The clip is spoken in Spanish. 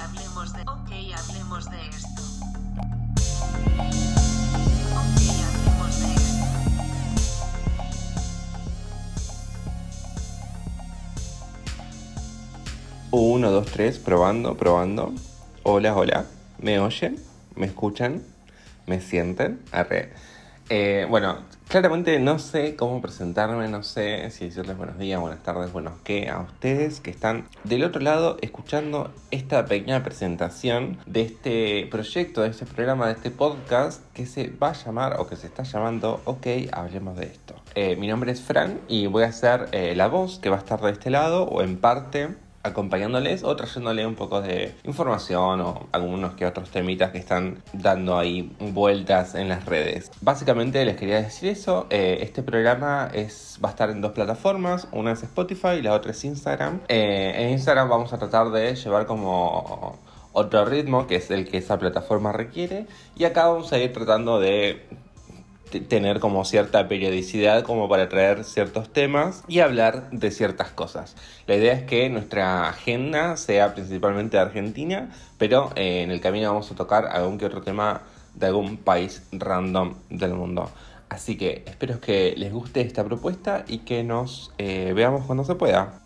hablemos de. Ok, hablemos de esto. Ok, hablemos de esto. Uno, dos, tres, probando, probando. Hola, hola. ¿Me oyen? ¿Me escuchan? ¿Me sienten? Arre. Eh, bueno, claramente no sé cómo presentarme, no sé si decirles buenos días, buenas tardes, buenos qué a ustedes que están del otro lado escuchando esta pequeña presentación de este proyecto, de este programa, de este podcast que se va a llamar o que se está llamando Ok, hablemos de esto. Eh, mi nombre es Fran y voy a ser eh, la voz que va a estar de este lado o en parte acompañándoles o trayéndole un poco de información o algunos que otros temitas que están dando ahí vueltas en las redes. Básicamente les quería decir eso, eh, este programa es, va a estar en dos plataformas, una es Spotify y la otra es Instagram. Eh, en Instagram vamos a tratar de llevar como otro ritmo que es el que esa plataforma requiere y acá vamos a ir tratando de tener como cierta periodicidad como para traer ciertos temas y hablar de ciertas cosas. La idea es que nuestra agenda sea principalmente Argentina, pero eh, en el camino vamos a tocar algún que otro tema de algún país random del mundo. Así que espero que les guste esta propuesta y que nos eh, veamos cuando se pueda.